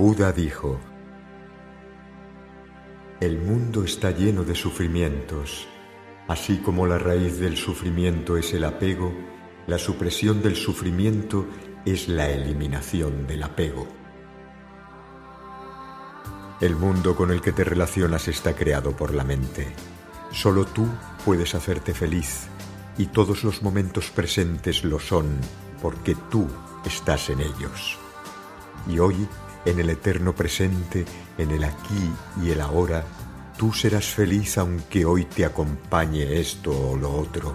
Buda dijo, El mundo está lleno de sufrimientos Así como la raíz del sufrimiento es el apego, la supresión del sufrimiento es la eliminación del apego. El mundo con el que te relacionas está creado por la mente. Solo tú puedes hacerte feliz y todos los momentos presentes lo son porque tú estás en ellos. Y hoy, en el eterno presente, en el aquí y el ahora, Tú serás feliz aunque hoy te acompañe esto o lo otro,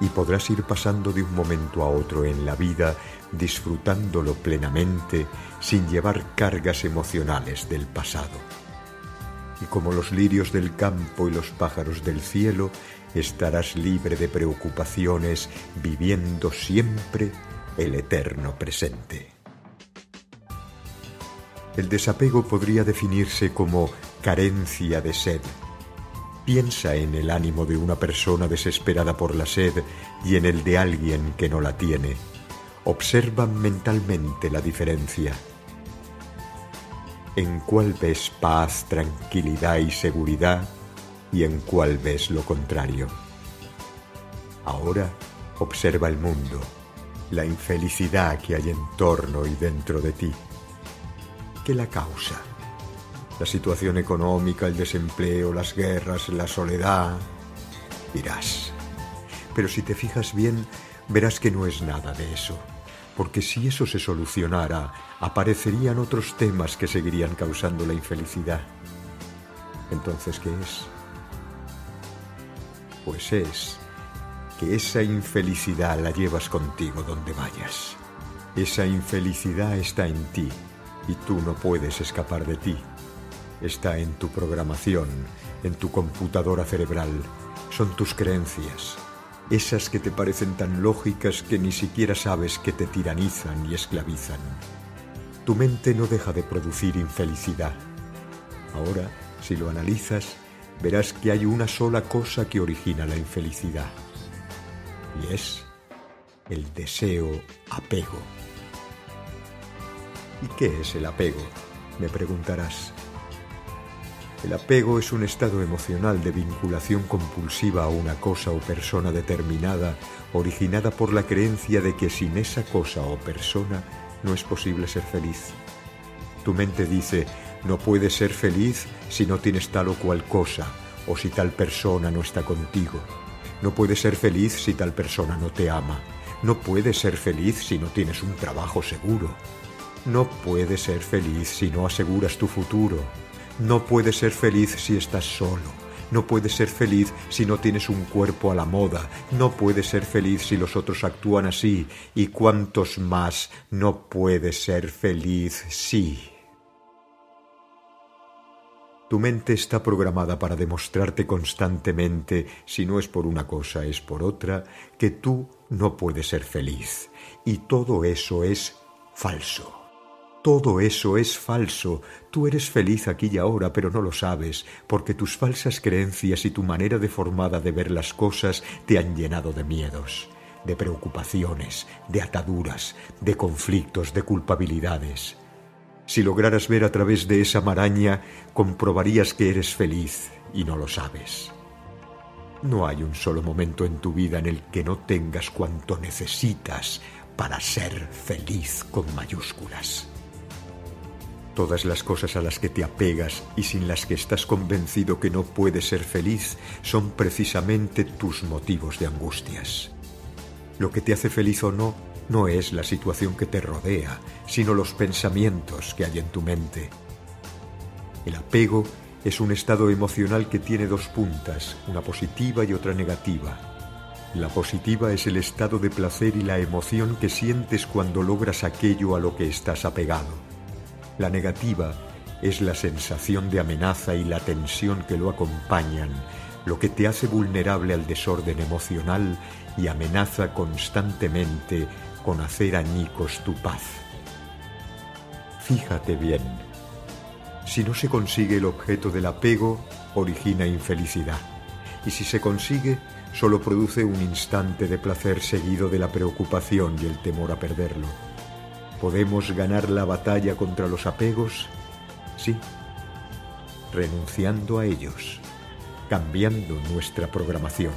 y podrás ir pasando de un momento a otro en la vida disfrutándolo plenamente sin llevar cargas emocionales del pasado. Y como los lirios del campo y los pájaros del cielo, estarás libre de preocupaciones viviendo siempre el eterno presente. El desapego podría definirse como carencia de sed. Piensa en el ánimo de una persona desesperada por la sed y en el de alguien que no la tiene. Observa mentalmente la diferencia. ¿En cuál ves paz, tranquilidad y seguridad y en cuál ves lo contrario? Ahora observa el mundo, la infelicidad que hay en torno y dentro de ti. ¿Qué la causa? la situación económica, el desempleo, las guerras, la soledad. Dirás. Pero si te fijas bien, verás que no es nada de eso. Porque si eso se solucionara, aparecerían otros temas que seguirían causando la infelicidad. Entonces, ¿qué es? Pues es que esa infelicidad la llevas contigo donde vayas. Esa infelicidad está en ti y tú no puedes escapar de ti está en tu programación, en tu computadora cerebral. Son tus creencias, esas que te parecen tan lógicas que ni siquiera sabes que te tiranizan y esclavizan. Tu mente no deja de producir infelicidad. Ahora, si lo analizas, verás que hay una sola cosa que origina la infelicidad. Y es el deseo apego. ¿Y qué es el apego? Me preguntarás. El apego es un estado emocional de vinculación compulsiva a una cosa o persona determinada, originada por la creencia de que sin esa cosa o persona no es posible ser feliz. Tu mente dice, no puedes ser feliz si no tienes tal o cual cosa, o si tal persona no está contigo. No puedes ser feliz si tal persona no te ama. No puedes ser feliz si no tienes un trabajo seguro. No puedes ser feliz si no aseguras tu futuro. No puedes ser feliz si estás solo. No puedes ser feliz si no tienes un cuerpo a la moda. No puedes ser feliz si los otros actúan así. Y cuántos más no puedes ser feliz si... Tu mente está programada para demostrarte constantemente, si no es por una cosa, es por otra, que tú no puedes ser feliz. Y todo eso es falso. Todo eso es falso. Tú eres feliz aquí y ahora, pero no lo sabes, porque tus falsas creencias y tu manera deformada de ver las cosas te han llenado de miedos, de preocupaciones, de ataduras, de conflictos, de culpabilidades. Si lograras ver a través de esa maraña, comprobarías que eres feliz y no lo sabes. No hay un solo momento en tu vida en el que no tengas cuanto necesitas para ser feliz con mayúsculas. Todas las cosas a las que te apegas y sin las que estás convencido que no puedes ser feliz son precisamente tus motivos de angustias. Lo que te hace feliz o no no es la situación que te rodea, sino los pensamientos que hay en tu mente. El apego es un estado emocional que tiene dos puntas, una positiva y otra negativa. La positiva es el estado de placer y la emoción que sientes cuando logras aquello a lo que estás apegado. La negativa es la sensación de amenaza y la tensión que lo acompañan, lo que te hace vulnerable al desorden emocional y amenaza constantemente con hacer añicos tu paz. Fíjate bien, si no se consigue el objeto del apego, origina infelicidad, y si se consigue, solo produce un instante de placer seguido de la preocupación y el temor a perderlo. ¿Podemos ganar la batalla contra los apegos? Sí, renunciando a ellos, cambiando nuestra programación.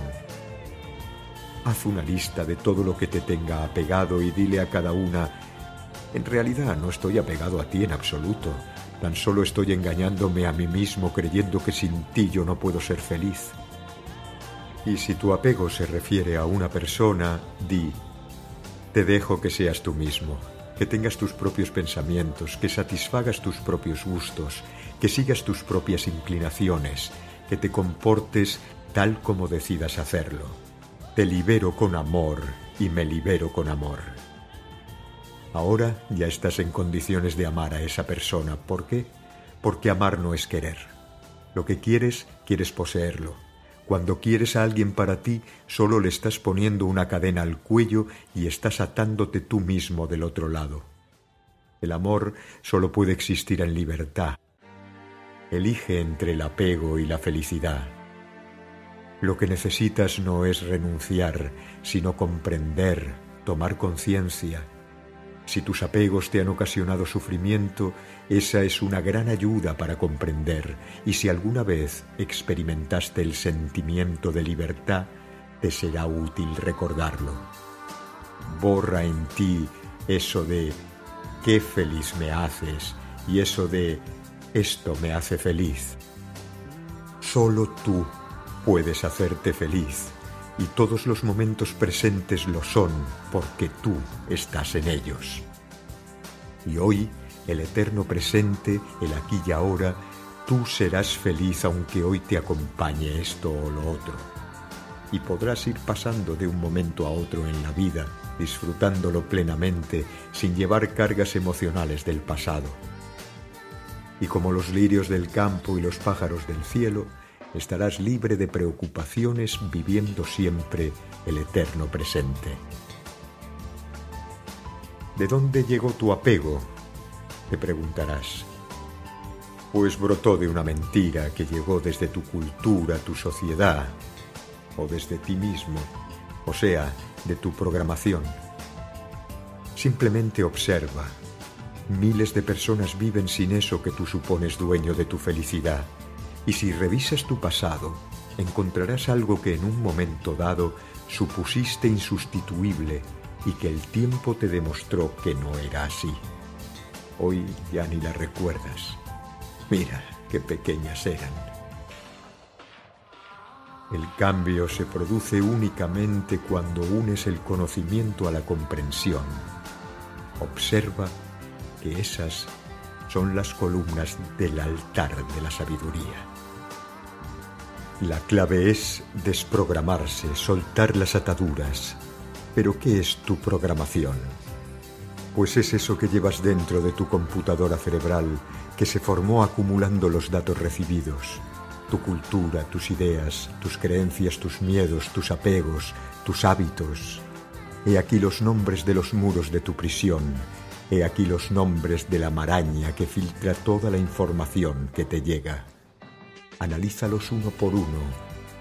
Haz una lista de todo lo que te tenga apegado y dile a cada una, en realidad no estoy apegado a ti en absoluto, tan solo estoy engañándome a mí mismo creyendo que sin ti yo no puedo ser feliz. Y si tu apego se refiere a una persona, di, te dejo que seas tú mismo, que tengas tus propios pensamientos, que satisfagas tus propios gustos, que sigas tus propias inclinaciones, que te comportes tal como decidas hacerlo. Te libero con amor y me libero con amor. Ahora ya estás en condiciones de amar a esa persona. ¿Por qué? Porque amar no es querer. Lo que quieres, quieres poseerlo. Cuando quieres a alguien para ti, solo le estás poniendo una cadena al cuello y estás atándote tú mismo del otro lado. El amor solo puede existir en libertad. Elige entre el apego y la felicidad. Lo que necesitas no es renunciar, sino comprender, tomar conciencia. Si tus apegos te han ocasionado sufrimiento, esa es una gran ayuda para comprender, y si alguna vez experimentaste el sentimiento de libertad, te será útil recordarlo. Borra en ti eso de qué feliz me haces y eso de esto me hace feliz. Solo tú puedes hacerte feliz y todos los momentos presentes lo son porque tú estás en ellos. Y hoy, el eterno presente, el aquí y ahora, tú serás feliz aunque hoy te acompañe esto o lo otro. Y podrás ir pasando de un momento a otro en la vida, disfrutándolo plenamente, sin llevar cargas emocionales del pasado. Y como los lirios del campo y los pájaros del cielo, estarás libre de preocupaciones viviendo siempre el eterno presente. ¿De dónde llegó tu apego? Te preguntarás. Pues brotó de una mentira que llegó desde tu cultura, tu sociedad, o desde ti mismo, o sea, de tu programación. Simplemente observa. Miles de personas viven sin eso que tú supones dueño de tu felicidad y si revisas tu pasado, encontrarás algo que en un momento dado supusiste insustituible y que el tiempo te demostró que no era así. Hoy ya ni la recuerdas. Mira qué pequeñas eran. El cambio se produce únicamente cuando unes el conocimiento a la comprensión. Observa que esas son las columnas del altar de la sabiduría. La clave es desprogramarse, soltar las ataduras. Pero ¿qué es tu programación? Pues es eso que llevas dentro de tu computadora cerebral que se formó acumulando los datos recibidos. Tu cultura, tus ideas, tus creencias, tus miedos, tus apegos, tus hábitos. He aquí los nombres de los muros de tu prisión. He aquí los nombres de la maraña que filtra toda la información que te llega analízalos uno por uno,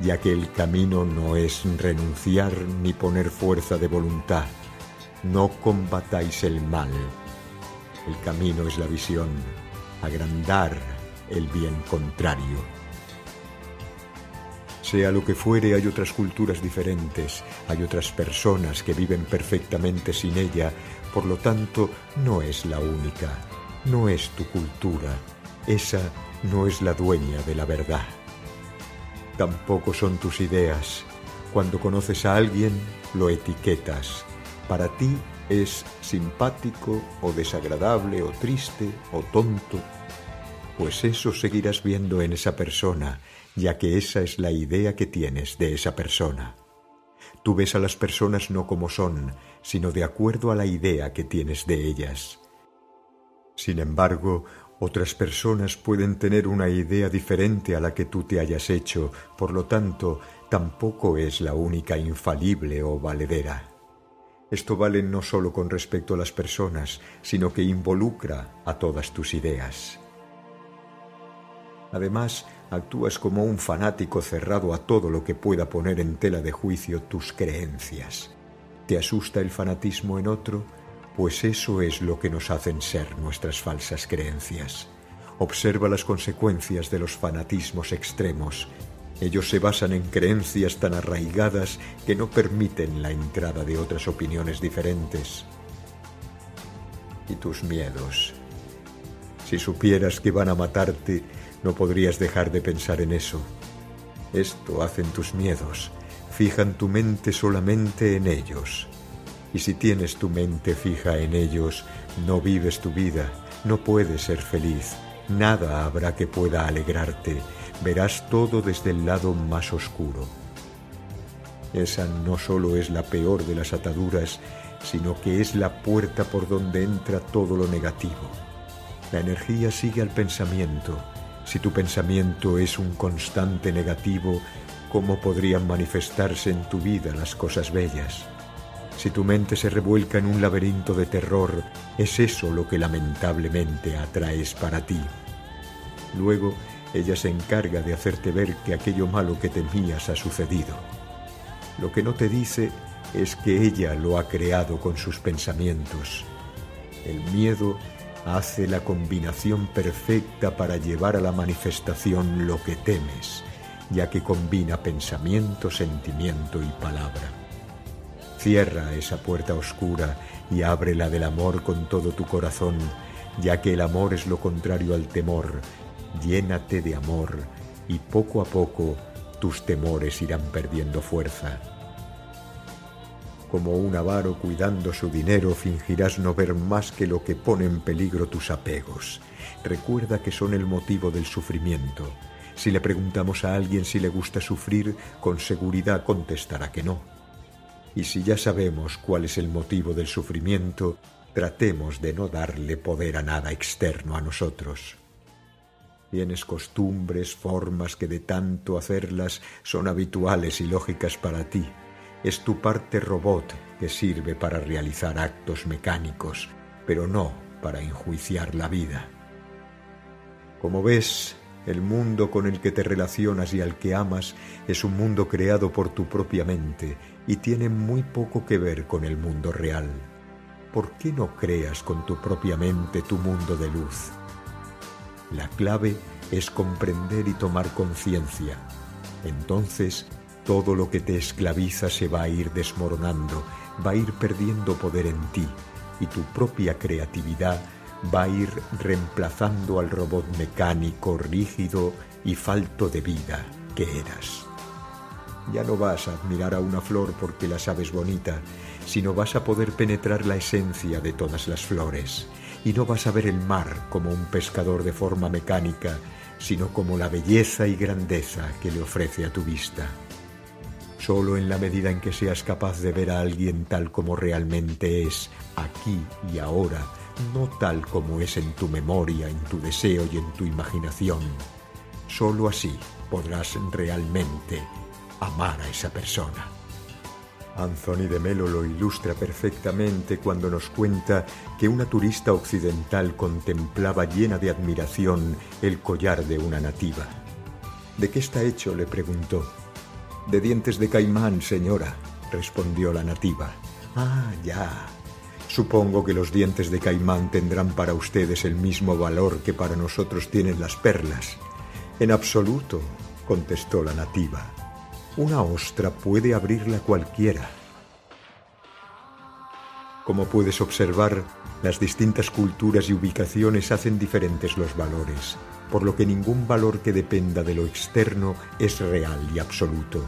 ya que el camino no es renunciar ni poner fuerza de voluntad. No combatáis el mal. El camino es la visión, agrandar el bien contrario. Sea lo que fuere, hay otras culturas diferentes, hay otras personas que viven perfectamente sin ella, por lo tanto, no es la única, no es tu cultura, esa no es la dueña de la verdad. Tampoco son tus ideas. Cuando conoces a alguien, lo etiquetas. Para ti es simpático o desagradable o triste o tonto. Pues eso seguirás viendo en esa persona, ya que esa es la idea que tienes de esa persona. Tú ves a las personas no como son, sino de acuerdo a la idea que tienes de ellas. Sin embargo, otras personas pueden tener una idea diferente a la que tú te hayas hecho, por lo tanto, tampoco es la única infalible o valedera. Esto vale no solo con respecto a las personas, sino que involucra a todas tus ideas. Además, actúas como un fanático cerrado a todo lo que pueda poner en tela de juicio tus creencias. ¿Te asusta el fanatismo en otro? Pues eso es lo que nos hacen ser nuestras falsas creencias. Observa las consecuencias de los fanatismos extremos. Ellos se basan en creencias tan arraigadas que no permiten la entrada de otras opiniones diferentes. Y tus miedos. Si supieras que van a matarte, no podrías dejar de pensar en eso. Esto hacen tus miedos. Fijan tu mente solamente en ellos. Y si tienes tu mente fija en ellos, no vives tu vida, no puedes ser feliz, nada habrá que pueda alegrarte, verás todo desde el lado más oscuro. Esa no solo es la peor de las ataduras, sino que es la puerta por donde entra todo lo negativo. La energía sigue al pensamiento. Si tu pensamiento es un constante negativo, ¿cómo podrían manifestarse en tu vida las cosas bellas? Si tu mente se revuelca en un laberinto de terror, es eso lo que lamentablemente atraes para ti. Luego, ella se encarga de hacerte ver que aquello malo que temías ha sucedido. Lo que no te dice es que ella lo ha creado con sus pensamientos. El miedo hace la combinación perfecta para llevar a la manifestación lo que temes, ya que combina pensamiento, sentimiento y palabra. Cierra esa puerta oscura y ábrela del amor con todo tu corazón, ya que el amor es lo contrario al temor. Llénate de amor y poco a poco tus temores irán perdiendo fuerza. Como un avaro cuidando su dinero, fingirás no ver más que lo que pone en peligro tus apegos. Recuerda que son el motivo del sufrimiento. Si le preguntamos a alguien si le gusta sufrir, con seguridad contestará que no. Y si ya sabemos cuál es el motivo del sufrimiento, tratemos de no darle poder a nada externo a nosotros. Tienes costumbres, formas que de tanto hacerlas son habituales y lógicas para ti. Es tu parte robot que sirve para realizar actos mecánicos, pero no para enjuiciar la vida. Como ves, el mundo con el que te relacionas y al que amas es un mundo creado por tu propia mente y tiene muy poco que ver con el mundo real. ¿Por qué no creas con tu propia mente tu mundo de luz? La clave es comprender y tomar conciencia. Entonces, todo lo que te esclaviza se va a ir desmoronando, va a ir perdiendo poder en ti y tu propia creatividad va a ir reemplazando al robot mecánico, rígido y falto de vida que eras. Ya no vas a admirar a una flor porque la sabes bonita, sino vas a poder penetrar la esencia de todas las flores, y no vas a ver el mar como un pescador de forma mecánica, sino como la belleza y grandeza que le ofrece a tu vista. Solo en la medida en que seas capaz de ver a alguien tal como realmente es, aquí y ahora, no tal como es en tu memoria, en tu deseo y en tu imaginación. Solo así podrás realmente amar a esa persona. Anthony de Melo lo ilustra perfectamente cuando nos cuenta que una turista occidental contemplaba llena de admiración el collar de una nativa. ¿De qué está hecho? le preguntó. De dientes de caimán, señora, respondió la nativa. Ah, ya, Supongo que los dientes de caimán tendrán para ustedes el mismo valor que para nosotros tienen las perlas. En absoluto, contestó la nativa. Una ostra puede abrirla cualquiera. Como puedes observar, las distintas culturas y ubicaciones hacen diferentes los valores, por lo que ningún valor que dependa de lo externo es real y absoluto.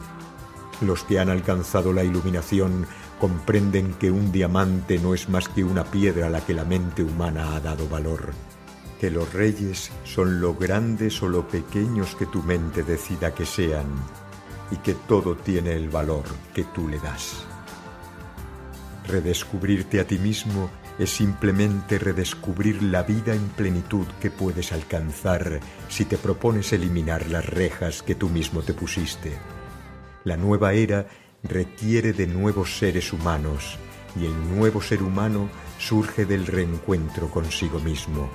Los que han alcanzado la iluminación comprenden que un diamante no es más que una piedra a la que la mente humana ha dado valor, que los reyes son lo grandes o lo pequeños que tu mente decida que sean, y que todo tiene el valor que tú le das. Redescubrirte a ti mismo es simplemente redescubrir la vida en plenitud que puedes alcanzar si te propones eliminar las rejas que tú mismo te pusiste. La nueva era requiere de nuevos seres humanos y el nuevo ser humano surge del reencuentro consigo mismo.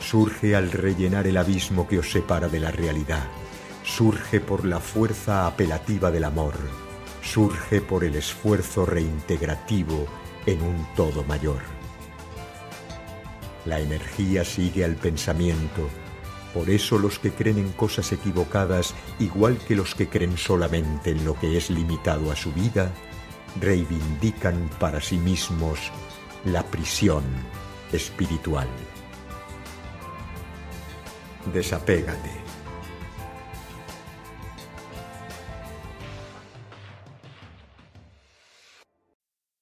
Surge al rellenar el abismo que os separa de la realidad. Surge por la fuerza apelativa del amor surge por el esfuerzo reintegrativo en un todo mayor. La energía sigue al pensamiento, por eso los que creen en cosas equivocadas, igual que los que creen solamente en lo que es limitado a su vida, reivindican para sí mismos la prisión espiritual. Desapégate.